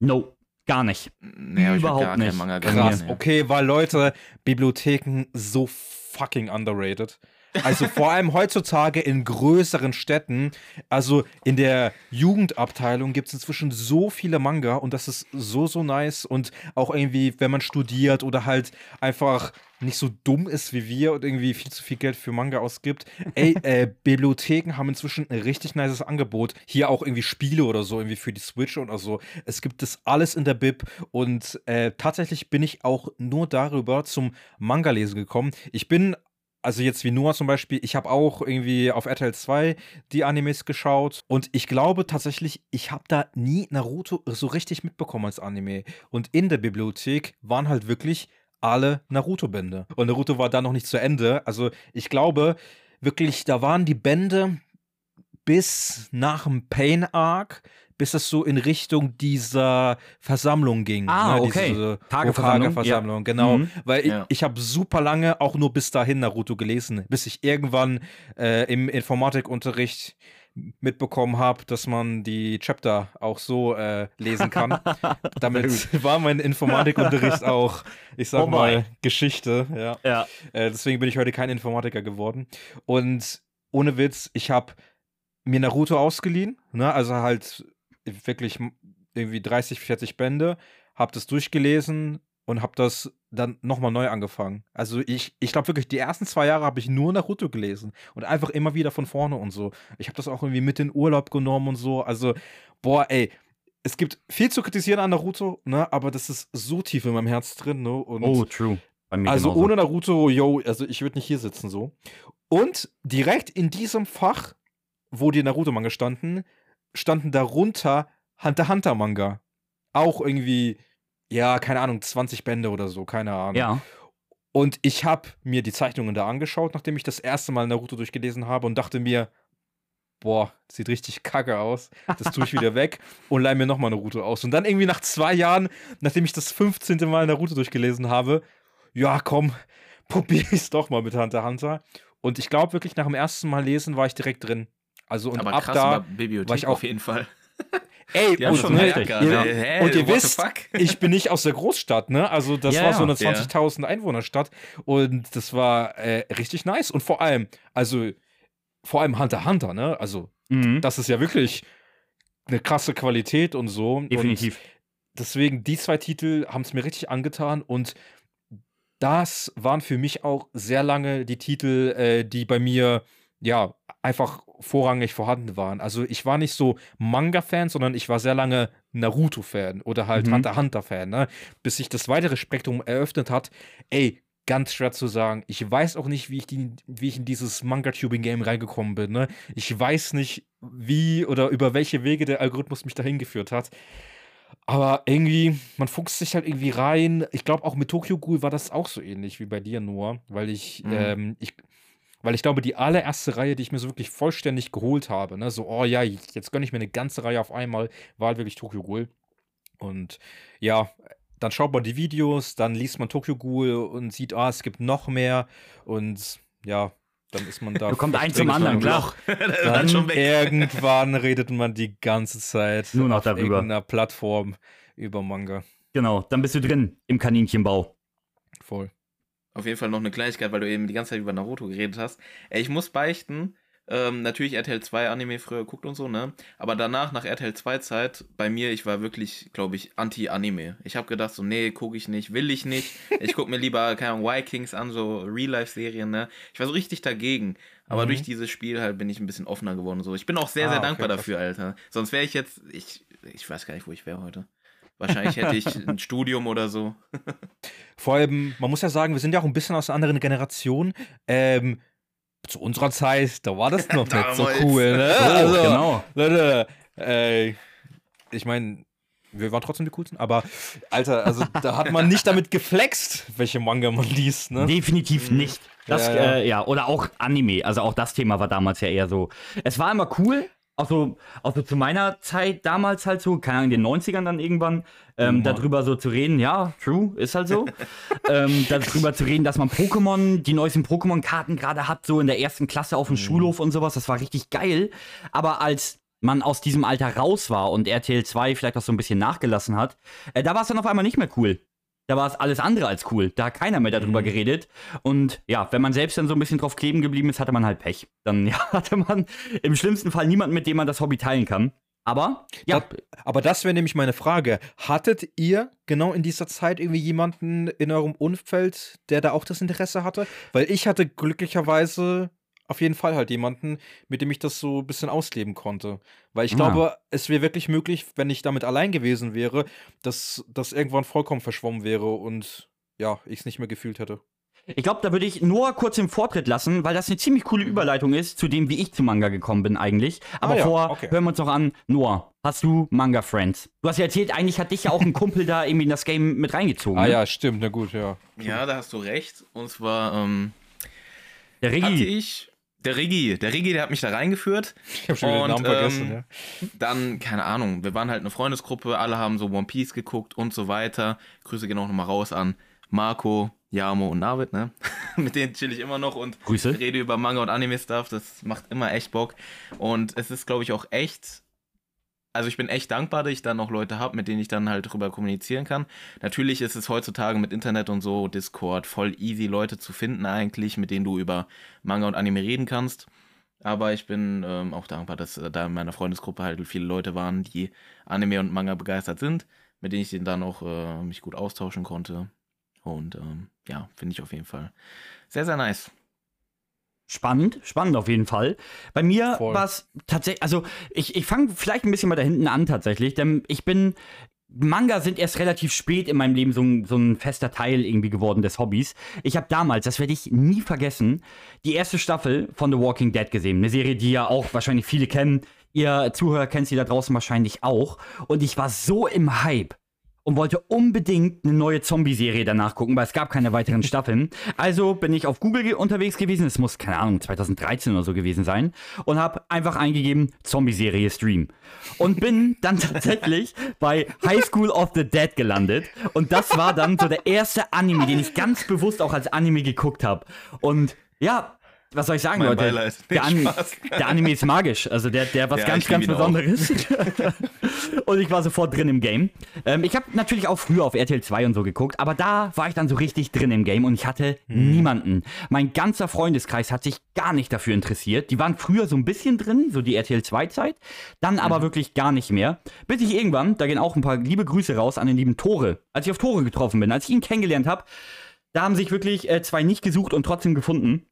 No, gar nicht. Nee, Überhaupt gar nicht. Manga Krass, okay, weil Leute, Bibliotheken so fucking underrated. Also vor allem heutzutage in größeren Städten, also in der Jugendabteilung gibt es inzwischen so viele Manga und das ist so, so nice. Und auch irgendwie, wenn man studiert oder halt einfach nicht so dumm ist wie wir und irgendwie viel zu viel Geld für Manga ausgibt. Ey, äh, Bibliotheken haben inzwischen ein richtig nices Angebot. Hier auch irgendwie Spiele oder so, irgendwie für die Switch oder so. Es gibt das alles in der Bib und äh, tatsächlich bin ich auch nur darüber zum Manga-Lesen gekommen. Ich bin also jetzt wie Noah zum Beispiel, ich habe auch irgendwie auf RTL 2 die Animes geschaut und ich glaube tatsächlich, ich habe da nie Naruto so richtig mitbekommen als Anime. Und in der Bibliothek waren halt wirklich alle Naruto-Bände. Und Naruto war da noch nicht zu Ende. Also ich glaube wirklich, da waren die Bände bis nach dem Pain-Arc, bis es so in Richtung dieser Versammlung ging. Ah, ne, okay. Diese Tageversammlung, Hokage-Versammlung, genau. Mhm. Weil ich, Ja. ich habe super lange auch nur bis dahin Naruto gelesen, bis ich irgendwann äh, im Informatikunterricht mitbekommen habe, dass man die Chapter auch so äh, lesen kann. Damit war mein Informatikunterricht auch, ich sag Oh mal, Geschichte. Ja. Ja. Äh, deswegen bin ich heute kein Informatiker geworden. Und ohne Witz, ich habe mir Naruto ausgeliehen, ne? also halt wirklich irgendwie 30, 40 Bände, habe das durchgelesen und habe das dann nochmal neu angefangen. Also ich, ich glaube wirklich, die ersten zwei Jahre habe ich nur Naruto gelesen und einfach immer wieder von vorne und so. Ich habe das auch irgendwie mit in Urlaub genommen und so. Also, boah, ey, es gibt viel zu kritisieren an Naruto, ne? aber das ist so tief in meinem Herz drin. Ne? Und Oh, true. Also genauso. ohne Naruto, yo, also ich würde nicht hier sitzen so. Und direkt in diesem Fach, wo die Naruto-Manga standen, standen darunter Hunter Hunter Manga. Auch irgendwie, ja, keine Ahnung, 20 Bände oder so, keine Ahnung. Ja. Und ich habe mir die Zeichnungen da angeschaut, nachdem ich das erste Mal Naruto durchgelesen habe und dachte mir, boah, sieht richtig kacke aus. Das tue ich wieder weg und leih mir nochmal Naruto aus. Und dann irgendwie nach zwei Jahren, nachdem ich das 15. Mal Naruto durchgelesen habe, ja, komm, probier es doch mal mit Hunter Hunter. Und ich glaube wirklich, nach dem ersten Mal lesen war ich direkt drin. Also und Aber ab krass, da Bibliothek war ich auch auf jeden Fall. Ey, Die und, schon ne, ja, ne? Hä, und ihr wisst, ich bin nicht aus der Großstadt, ne? Also das Ja, war so eine ja. 20.000 Einwohnerstadt und das war äh, richtig nice. Und vor allem, also vor allem Hunter Hunter, ne? Also Mhm. das ist ja wirklich eine krasse Qualität und so. Definitiv. Und deswegen, die zwei Titel haben es mir richtig angetan und das waren für mich auch sehr lange die Titel, äh, die bei mir ja einfach vorrangig vorhanden waren. Also ich war nicht so Manga-Fan, sondern ich war sehr lange Naruto-Fan oder halt Mhm. Hunter Hunter-Fan, ne? Bis sich das weitere Spektrum eröffnet hat. Ey, ganz schwer zu sagen. Ich weiß auch nicht, wie ich, die, wie ich in dieses Manga-Tubing-Game reingekommen bin, ne? Ich weiß nicht, wie oder über welche Wege der Algorithmus mich dahin geführt hat. Aber irgendwie, man fuchst sich halt irgendwie rein. Ich glaube, auch mit Tokyo Ghoul war das auch so ähnlich wie bei dir nur, weil ich, Mhm. ähm, ich, weil ich glaube, die allererste Reihe, die ich mir so wirklich vollständig geholt habe, ne, so, oh ja, jetzt gönne ich mir eine ganze Reihe auf einmal, war halt wirklich Tokyo Ghoul. Und ja, dann schaut man die Videos, dann liest man Tokyo Ghoul und sieht, ah, es gibt noch mehr. Und ja, dann ist man da. Da kommt eins zum anderen, klar. dann dann schon weg. irgendwann redet man die ganze Zeit Nur noch auf darüber. irgendeiner Plattform über Manga. Genau, dann bist du drin im Kaninchenbau. Voll. Auf jeden Fall noch eine Kleinigkeit, weil du eben die ganze Zeit über Naruto geredet hast. Ey, ich muss beichten, ähm, natürlich RTL 2 Anime früher geguckt und so, ne? Aber danach, nach RTL 2 Zeit, bei mir, ich war wirklich, glaube ich, anti-Anime. Ich habe gedacht, so, nee, gucke ich nicht, will ich nicht. Ich gucke mir lieber, keine Ahnung, Vikings an, so Real-Life-Serien, ne? Ich war so richtig dagegen. Aber Mhm. durch dieses Spiel halt bin ich ein bisschen offener geworden. So. Ich bin auch sehr, Ah, sehr okay, dankbar krass. dafür, Alter. Sonst wäre ich jetzt, ich, ich weiß gar nicht, wo ich wäre heute. Wahrscheinlich hätte ich ein Studium oder so. Vor allem, man muss ja sagen, wir sind ja auch ein bisschen aus einer anderen Generation. Ähm, zu unserer Zeit, da war das noch nicht so cool, ne? So, also, genau. Leute, äh, ich meine, wir waren trotzdem die coolsten, aber Alter, also da hat man nicht damit geflext, welche Manga man liest, ne? Definitiv nicht. Das, ja, ja. Äh, ja, oder auch Anime. Also auch das Thema war damals ja eher so. Es war immer cool. Auch so, auch so zu meiner Zeit damals halt so, keine Ahnung, in den 90ern dann irgendwann, ähm, Mhm. darüber so zu reden, ja, true, ist halt so. ähm, darüber zu reden, dass man Pokémon, die neuesten Pokémon-Karten gerade hat, so in der ersten Klasse auf dem Schulhof und sowas, das war richtig geil. Aber als man aus diesem Alter raus war und RTL 2 vielleicht auch so ein bisschen nachgelassen hat, äh, da war es dann auf einmal nicht mehr cool. Da war es alles andere als cool. Da hat keiner mehr darüber Mhm. geredet. Und ja, wenn man selbst dann so ein bisschen drauf kleben geblieben ist, hatte man halt Pech. Dann ja, hatte man im schlimmsten Fall niemanden, mit dem man das Hobby teilen kann. Aber ja, Das, aber das wäre nämlich meine Frage. Hattet ihr genau in dieser Zeit irgendwie jemanden in eurem Umfeld, der da auch das Interesse hatte? Weil ich hatte glücklicherweise auf jeden Fall halt jemanden, mit dem ich das so ein bisschen ausleben konnte. Weil ich Ah. glaube, es wäre wirklich möglich, wenn ich damit allein gewesen wäre, dass das irgendwann vollkommen verschwommen wäre und ja, ich es nicht mehr gefühlt hätte. ich glaube, da würde ich Noah kurz im Vortritt lassen, weil das eine ziemlich coole Überleitung ist zu dem, wie ich zu Manga gekommen bin eigentlich. Aber Ah ja, vorher okay. hören wir uns noch an. Noah, hast du Manga-Friends? Du hast ja erzählt, eigentlich hat dich ja auch ein Kumpel da irgendwie in das Game mit reingezogen. Ah ne? ja, stimmt, na gut, ja. Ja, da hast du recht. Und zwar, ähm, Der hatte Regi. ich. Der Rigi, der Rigi, der hat mich da reingeführt. Ich habe schon wieder den Und, Namen vergessen, ähm, ja. Dann, keine Ahnung, wir waren halt eine Freundesgruppe, alle haben so One Piece geguckt und so weiter. Grüße gehen auch nochmal raus an Marco, Jamo und David, ne? Mit denen chill ich immer noch und Grüße. rede über Manga und Anime-Stuff. Das macht immer echt Bock. Und es ist, glaube ich, auch echt. Also ich bin echt dankbar, dass ich da noch Leute habe, mit denen ich dann halt drüber kommunizieren kann. Natürlich ist es heutzutage mit Internet und so, Discord, voll easy Leute zu finden eigentlich, mit denen du über Manga und Anime reden kannst. Aber ich bin ähm, auch dankbar, dass äh, da in meiner Freundesgruppe halt viele Leute waren, die Anime und Manga begeistert sind, mit denen ich dann auch äh, mich gut austauschen konnte. Und ähm, ja, finde ich auf jeden Fall sehr, sehr nice. Spannend, spannend auf jeden Fall. Bei mir war es tatsächlich, also ich, ich fange vielleicht ein bisschen mal da hinten an tatsächlich, denn ich bin, Manga sind erst relativ spät in meinem Leben so ein, so ein fester Teil irgendwie geworden des Hobbys. Ich habe damals, das werde ich nie vergessen, die erste Staffel von The Walking Dead gesehen. Eine Serie, die ja auch wahrscheinlich viele kennen. Ihr Zuhörer kennt sie da draußen wahrscheinlich auch. Und ich war so im Hype. Und wollte unbedingt eine neue Zombie-Serie danach gucken, weil es gab keine weiteren Staffeln. Also bin ich auf Google unterwegs gewesen, es muss, keine Ahnung, 2013 oder so gewesen sein, und habe einfach eingegeben, Zombie-Serie Stream. Und bin dann tatsächlich bei High School of the Dead gelandet. Und das war dann so der erste Anime, den ich ganz bewusst auch als Anime geguckt habe. Und ja, was soll ich sagen, Mein Leute? Beileid. Der, Spaß. der Anime ist magisch. Also der, der was Ja, ganz, ganz. Besonderes. und ich war sofort drin im Game. Ähm, ich habe natürlich auch früher auf RTL 2 und so geguckt, aber da war ich dann so richtig drin im Game und ich hatte Hm. niemanden. Mein ganzer Freundeskreis hat sich gar nicht dafür interessiert. Die waren früher so ein bisschen drin, so die RTL 2-Zeit, dann Mhm. aber wirklich gar nicht mehr. Bis ich irgendwann, da gehen auch ein paar liebe Grüße raus an den lieben Tore, als ich auf Tore getroffen bin, als ich ihn kennengelernt habe. Da haben sich wirklich äh, zwei nicht gesucht und trotzdem gefunden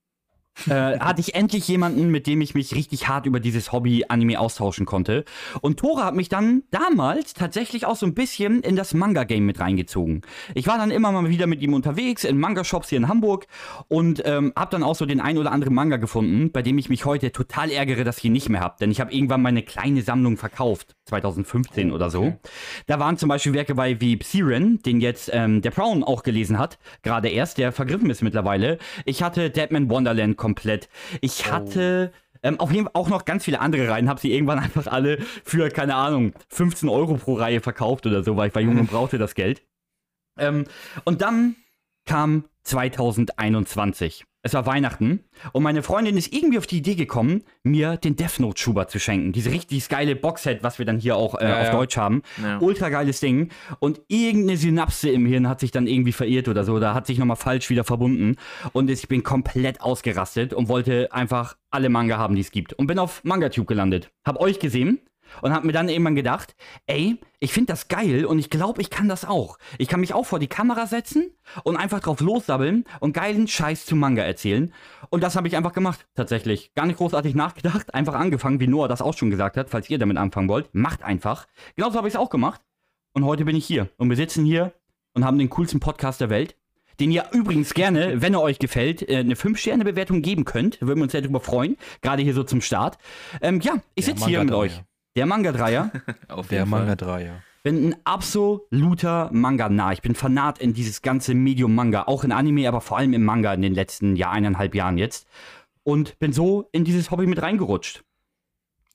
äh, hatte ich endlich jemanden, mit dem ich mich richtig hart über dieses Hobby Anime austauschen konnte. Und Tora hat mich dann damals tatsächlich auch so ein bisschen in das Manga-Game mit reingezogen. Ich war dann immer mal wieder mit ihm unterwegs in Manga-Shops hier in Hamburg und ähm, habe dann auch so den ein oder anderen Manga gefunden, bei dem ich mich heute total ärgere, dass ich ihn nicht mehr habe. Denn ich habe irgendwann meine kleine Sammlung verkauft, 2015 oder so. Da waren zum Beispiel Werke bei wie Psyren, den jetzt ähm, der Brown auch gelesen hat, gerade erst, der vergriffen ist mittlerweile. Ich hatte Deadman Wonderland komplett. Ich hatte ähm, auf jeden Fall auch noch ganz viele andere Reihen, habe sie irgendwann einfach alle für, keine Ahnung, 15 Euro pro Reihe verkauft oder so, weil ich war jung und brauchte das Geld. Ähm, und dann kam 2021. Es war Weihnachten und meine Freundin ist irgendwie auf die Idee gekommen, mir den Death Note Schuber zu schenken. Diese richtig geile Boxset, was wir dann hier auch äh, Ja, auf ja. Deutsch haben. Ja. Ultra geiles Ding. Und irgendeine Synapse im Hirn hat sich dann irgendwie verirrt oder so. Da hat sich nochmal falsch wieder verbunden. Und ich bin komplett ausgerastet und wollte einfach alle Manga haben, die es gibt. Und bin auf MangaTube gelandet. Hab euch gesehen und hab mir dann irgendwann gedacht, ey, ich finde das geil und ich glaube, ich kann das auch. Ich kann mich auch vor die Kamera setzen und einfach drauf lossabbeln und geilen Scheiß zu Manga erzählen. Und das habe ich einfach gemacht, tatsächlich. Gar nicht großartig nachgedacht, einfach angefangen, wie Noah das auch schon gesagt hat, falls ihr damit anfangen wollt. Macht einfach. Genauso habe ich es auch gemacht. Und heute bin ich hier. Und wir sitzen hier und haben den coolsten Podcast der Welt. Den ihr übrigens gerne, wenn er euch gefällt, äh, eine 5-Sterne-Bewertung geben könnt. Würden wir uns sehr darüber freuen. Gerade hier so zum Start. Ähm, ja, ich sitze hier mit euch. Der Manga-Dreier. Auf Der. Manga-Dreier. bin ein absoluter Manga-nah. Ich bin Fanat in dieses ganze Medium Manga. Auch in Anime, aber vor allem im Manga in den letzten Jahr, eineinhalb Jahren jetzt. Und bin so in dieses Hobby mit reingerutscht.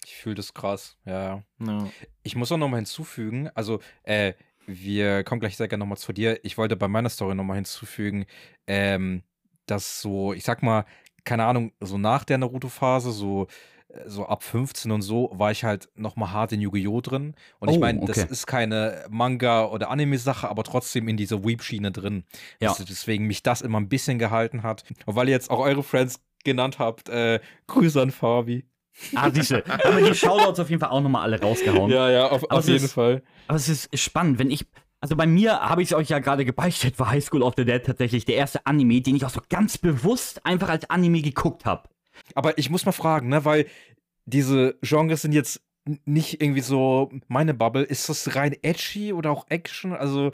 Ich fühle das krass. Ja. Ja. Ich muss auch nochmal hinzufügen, also, äh, wir kommen gleich sehr gerne nochmal zu dir. Ich wollte bei meiner Story nochmal hinzufügen, ähm, dass so, ich sag mal, keine Ahnung, so nach der Naruto-Phase, so, so ab 15 und so, war ich halt nochmal hart in Yu-Gi-Oh! drin. Und ich Oh, meine, das okay. ist keine Manga- oder Anime-Sache, aber trotzdem in dieser Weep-Schiene drin. Ja. Das- Deswegen mich das immer ein bisschen gehalten hat. Und weil ihr jetzt auch eure Friends genannt habt, äh, Grüße an Fabi. Ah, siehste. haben wir die Shoutouts auf jeden Fall auch nochmal alle rausgehauen. Ja, ja, auf, auf jeden ist- Fall. Aber es ist spannend, wenn ich. Also bei mir habe ich es euch ja gerade gebeichtet, war High School of the Dead tatsächlich der erste Anime, den ich auch so ganz bewusst einfach als Anime geguckt habe. Aber ich muss mal fragen, ne, weil diese Genres sind jetzt nicht irgendwie so meine Bubble. Ist das rein edgy oder auch Action? Also,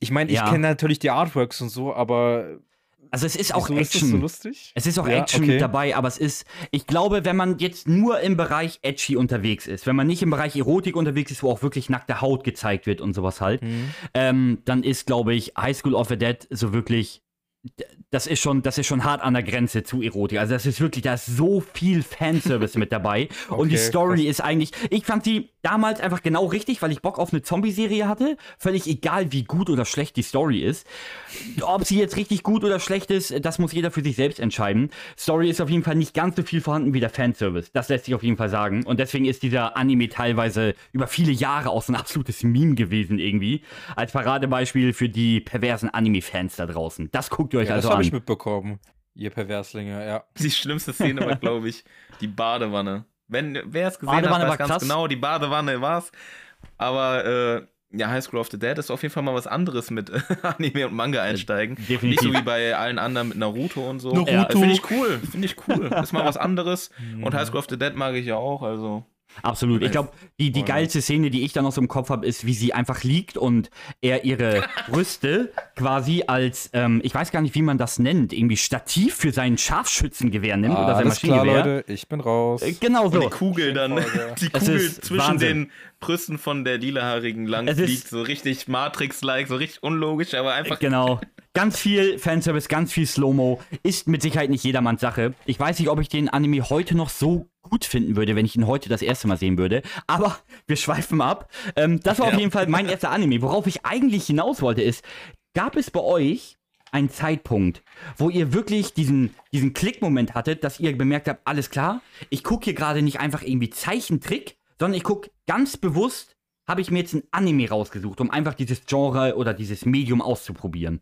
ich meine, ich Ja. kenne natürlich die Artworks und so, aber Also es ist auch ist das Action. so lustig? Es ist auch Ja, Action okay. mit dabei, aber es ist, ich glaube, wenn man jetzt nur im Bereich Edgy unterwegs ist, wenn man nicht im Bereich Erotik unterwegs ist, wo auch wirklich nackte Haut gezeigt wird und sowas halt, Mhm. ähm, dann ist, glaube ich, High School of the Dead so wirklich, das ist schon, das ist schon hart an der Grenze zu Erotik. Also das ist wirklich, da ist so viel Fanservice mit dabei. Und die Okay, Story krass. ist eigentlich, ich fand die damals einfach genau richtig, weil ich Bock auf eine Zombie-Serie hatte. Völlig egal, wie gut oder schlecht die Story ist. Ob sie jetzt richtig gut oder schlecht ist, das muss jeder für sich selbst entscheiden. Story ist auf jeden Fall nicht ganz so viel vorhanden wie der Fanservice. Das lässt sich auf jeden Fall sagen. Und deswegen ist dieser Anime teilweise über viele Jahre auch so ein absolutes Meme gewesen irgendwie. Als Paradebeispiel für die perversen Anime-Fans da draußen. Das guckt ihr euch Ja, also das habe ich mitbekommen. Ihr Perverslinge, ja. Die schlimmste Szene war, glaube ich, die Badewanne. Wenn wer es gesehen Badewanne hat, war weiß ganz krass. genau, die Badewanne war's. Aber äh, ja, High School of the Dead ist auf jeden Fall mal was anderes mit Anime und Manga einsteigen. Definitiv. Nicht so wie bei allen anderen mit Naruto und so. Naruto. Ja, Finde ich cool, finde ich cool. Ist mal was anderes. und High School of the Dead mag ich ja auch, also Absolut. Ich glaube, die, die Voll geilste Szene, die ich da noch so im Kopf habe, ist, wie sie einfach liegt und er ihre Brüste quasi als, ähm, ich weiß gar nicht, wie man das nennt, irgendwie Stativ für sein Scharfschützengewehr nimmt oder sein Alles klar, Maschinengewehr. Leute, ich bin raus. Äh, Genau Und so. die Kugel dann, die Es Kugel ist zwischen Wahnsinn. den Brüsten von der Lilahaarigen lang fliegt, so richtig Matrix-like, so richtig unlogisch, aber einfach Genau. Ganz viel Fanservice, ganz viel Slow-Mo. Ist mit Sicherheit nicht jedermanns Sache. Ich weiß nicht, ob ich den Anime heute noch so gut finden würde, wenn ich ihn heute das erste Mal sehen würde. Aber wir schweifen ab. Ähm, das war auf Ja. jeden Fall mein erster Anime. Worauf ich eigentlich hinaus wollte, ist, gab es bei euch einen Zeitpunkt, wo ihr wirklich diesen, diesen Klickmoment hattet, dass ihr bemerkt habt, alles klar, ich gucke hier gerade nicht einfach irgendwie Zeichentrick, sondern ich gucke ganz bewusst, habe ich mir jetzt ein Anime rausgesucht, um einfach dieses Genre oder dieses Medium auszuprobieren.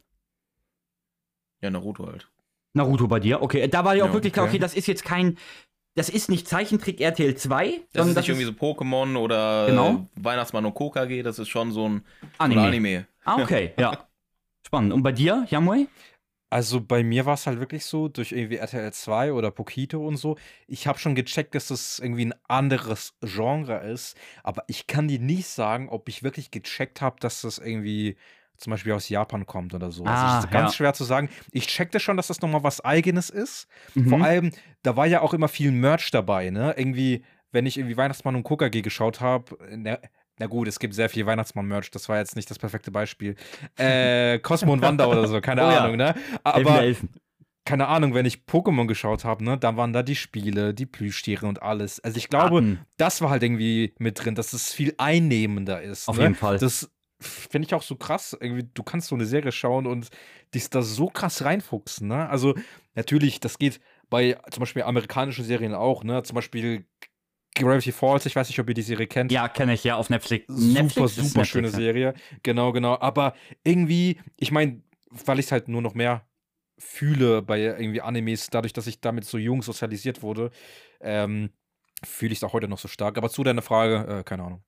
Ja, Naruto halt. Naruto bei dir, okay. Da war ja auch wirklich klar, okay, das ist jetzt kein, das ist nicht Zeichentrick RTL 2, Das sondern ist nicht irgendwie so Pokémon oder Genau. äh, Weihnachtsmann und Kokage, das ist schon so ein so ein Anime. Anime. Ah, okay, ja. Spannend. Und bei dir, Yamui? Also bei mir war es halt wirklich so, durch irgendwie RTL 2 oder Pokito und so, ich habe schon gecheckt, dass das irgendwie ein anderes Genre ist, aber ich kann dir nicht sagen, ob ich wirklich gecheckt habe, dass das irgendwie zum Beispiel aus Japan kommt oder so. also Ah, es ist ganz ja. schwer zu sagen. Ich checkte schon, dass das nochmal was Eigenes ist. Mhm. Vor allem, da war ja auch immer viel Merch dabei, ne? Irgendwie, wenn ich irgendwie Weihnachtsmann und KKG geschaut habe, na, gut, es gibt sehr viel Weihnachtsmann-Merch, das war jetzt nicht das perfekte Beispiel. Äh, Cosmo und Wanda oder so, keine Oh ja. Ahnung, ne? Elfen Aber keine Ahnung, wenn ich Pokémon geschaut habe, ne, dann waren da die Spiele, die Plüschtiere und alles. Also ich glaube, Karten. das war halt irgendwie mit drin, dass es viel einnehmender ist. Auf ne? jeden Fall. Das finde ich auch so krass. Irgendwie, du kannst so eine Serie schauen und dich da so krass reinfuchsen. Ne? Also natürlich, das geht bei zum Beispiel amerikanischen Serien auch. Ne? Zum Beispiel Gravity Falls. Ich weiß nicht, ob ihr die Serie kennt Ja, kenne ich ja auf Netflix. super, Netflix super schöne Netflix, ja. Serie. Genau, genau. Aber irgendwie, ich meine, weil ich es halt nur noch mehr fühle bei irgendwie Animes, dadurch, dass ich damit so jung sozialisiert wurde, ähm, fühle ich es auch heute noch so stark. Aber zu deiner Frage, äh, keine Ahnung.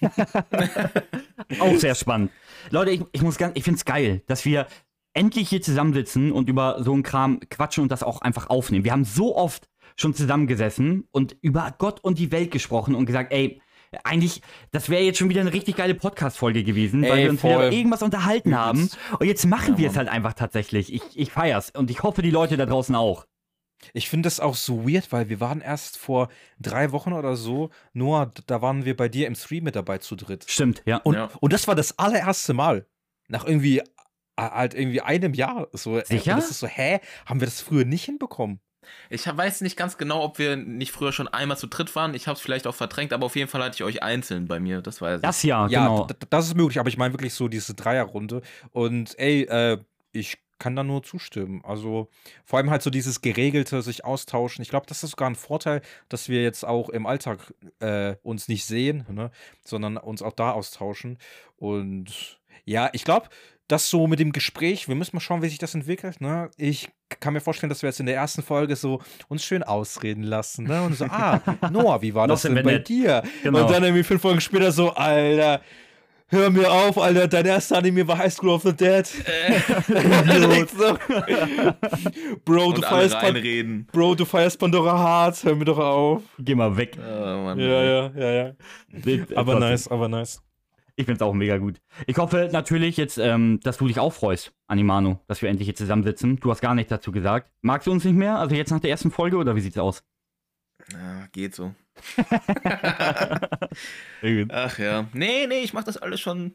Auch sehr spannend. Leute, ich, ich muss ganz, ich finde es geil, dass wir endlich hier zusammensitzen und über so einen Kram quatschen und das auch einfach aufnehmen. Wir haben so oft schon zusammengesessen und über Gott und die Welt gesprochen und gesagt, ey, eigentlich, das wäre jetzt schon wieder eine richtig geile Podcast-Folge gewesen, weil Ey, wir uns wieder voll. über irgendwas unterhalten haben. Und jetzt machen Ja, wir es halt einfach tatsächlich. Ich, ich feier's. Und ich hoffe, die Leute da draußen auch. Ich finde das auch so weird, weil wir waren erst vor drei Wochen oder so, Noah, da waren wir bei dir im Stream mit dabei zu dritt. Stimmt, ja. Und, Ja. und das war das allererste Mal. Nach irgendwie, äh, halt irgendwie einem Jahr. So, Sicher? Und das ist so, hä? Haben wir das früher nicht hinbekommen? Ich weiß nicht ganz genau, ob wir nicht früher schon einmal zu dritt waren. Ich habe es vielleicht auch verdrängt, aber auf jeden Fall hatte ich euch einzeln bei mir. Das ich. Das ja, Ja, genau. d- das ist möglich, aber ich meine wirklich so diese Dreierrunde. Und ey, äh, ich kann da nur zustimmen. Also vor allem halt so dieses geregelte sich austauschen. Ich glaube, das ist sogar ein Vorteil, dass wir jetzt auch im Alltag äh, uns nicht sehen, ne? sondern uns auch da austauschen. Und ja, ich glaube, das so mit dem Gespräch, wir müssen mal schauen, wie sich das entwickelt. Ne? Ich kann mir vorstellen, dass wir jetzt in der ersten Folge so uns schön ausreden lassen. Ne? Und so, ah, Noah, wie war das denn bei dir? Genau. Und dann irgendwie fünf Folgen später so, Alter, hör mir auf, Alter, dein erster Anime war High School of the Dead. Idiot. so. Bro, du feierst reinreden. Bro, du feierst Pandora hart, hör mir doch auf. Geh mal weg. Oh, Mann. Ja, ja, ja, ja. Aber nice, aber nice. Ich find's auch mega gut. Ich hoffe natürlich jetzt, ähm, dass du dich auch freust, Animano, dass wir endlich hier zusammensitzen. Du hast gar nichts dazu gesagt. Magst du uns nicht mehr? Also jetzt nach der ersten Folge oder wie sieht's aus? Ja, geht so. Ach ja. Nee, nee, ich mach das alles schon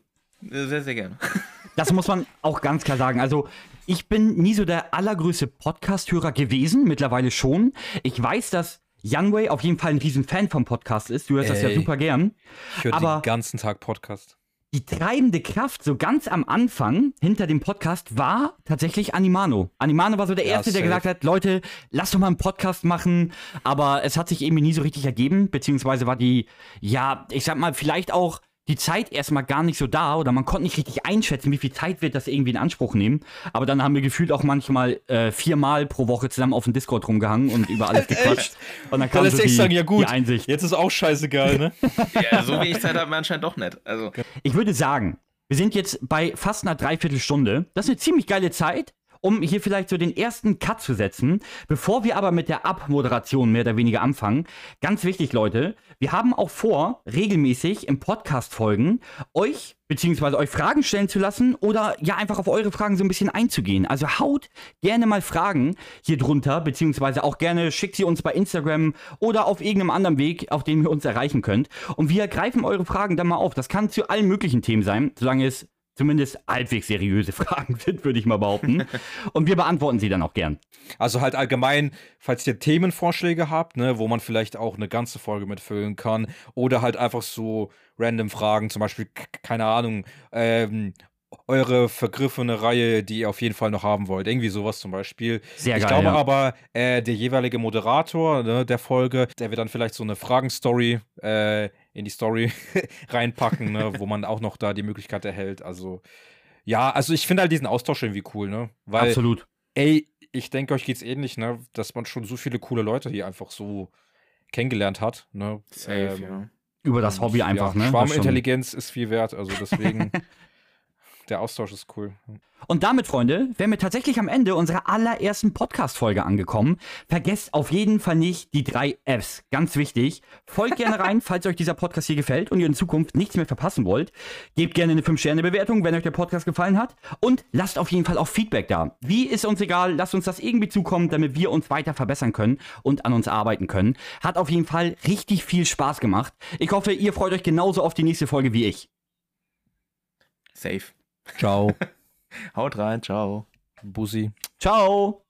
äh, sehr, sehr gerne. Das muss man auch ganz klar sagen. Also, ich bin nie so der allergrößte Podcast-Hörer gewesen, mittlerweile schon. Ich weiß, dass Youngway auf jeden Fall ein riesen Fan vom Podcast ist. Du hörst das ja Ey. super gern. Ich höre Aber- den ganzen Tag Podcast. Die treibende Kraft so ganz am Anfang hinter dem Podcast war tatsächlich Animano. Animano war so der Ja, Erste, der safe. gesagt hat, Leute, lass doch mal einen Podcast machen. Aber es hat sich irgendwie nie so richtig ergeben, beziehungsweise war die, ja, ich sag mal, vielleicht auch die Zeit erstmal gar nicht so da oder man konnte nicht richtig einschätzen, wie viel Zeit wird das irgendwie in Anspruch nehmen. Aber dann haben wir gefühlt auch manchmal äh, viermal pro Woche zusammen auf dem Discord rumgehangen und über alles gequatscht. Und dann Da kam so die, sagen, ja gut, die Einsicht. jetzt ist auch scheißegal, ne? Ja, so ich Zeit habe, anscheinend doch nicht. Also, Ich würde sagen, wir sind jetzt bei fast einer Dreiviertelstunde. Das ist eine ziemlich geile Zeit, um hier vielleicht so den ersten Cut zu setzen. Bevor wir aber mit der Abmoderation mehr oder weniger anfangen, ganz wichtig, Leute, wir haben auch vor, regelmäßig im Podcast-Folgen euch beziehungsweise euch Fragen stellen zu lassen oder ja einfach auf eure Fragen so ein bisschen einzugehen. Also haut gerne mal Fragen hier drunter, beziehungsweise auch gerne schickt sie uns bei Instagram oder auf irgendeinem anderen Weg, auf dem ihr uns erreichen könnt. Und wir greifen eure Fragen dann mal auf. Das kann zu allen möglichen Themen sein, solange es zumindest halbwegs seriöse Fragen sind, würde ich mal behaupten. Und wir beantworten sie dann auch gern. Also halt allgemein, falls ihr Themenvorschläge habt, ne, wo man vielleicht auch eine ganze Folge mitfüllen kann, oder halt einfach so random Fragen, zum Beispiel, keine Ahnung, ähm, eure vergriffene Reihe, die ihr auf jeden Fall noch haben wollt. Irgendwie sowas zum Beispiel. Sehr ich geil, glaube ja. aber, äh, der jeweilige Moderator ne, der Folge, der wird dann vielleicht so eine Fragenstory äh, in die Story reinpacken, ne, wo man auch noch da die Möglichkeit erhält. Also, ja, also ich finde halt diesen Austausch irgendwie cool, ne? Weil, Absolut. ey, ich denke, euch geht's ähnlich, ne? Dass man schon so viele coole Leute hier einfach so kennengelernt hat, ne? Safe, Ähm, ja. Über das Hobby einfach, ja, ne? Schwarmintelligenz ist viel wert, also deswegen, der Austausch ist cool. Und damit, Freunde, wären wir tatsächlich am Ende unserer allerersten Podcast-Folge angekommen. Vergesst auf jeden Fall nicht die drei Fs. Ganz wichtig. Folgt gerne rein, falls euch dieser Podcast hier gefällt und ihr in Zukunft nichts mehr verpassen wollt. Gebt gerne eine 5-Sterne-Bewertung, wenn euch der Podcast gefallen hat. Und lasst auf jeden Fall auch Feedback da. Wie ist uns egal, lasst uns das irgendwie zukommen, damit wir uns weiter verbessern können und an uns arbeiten können. Hat auf jeden Fall richtig viel Spaß gemacht. Ich hoffe, ihr freut euch genauso auf die nächste Folge wie ich. Safe. Ciao. Haut rein, ciao. Bussi. Ciao.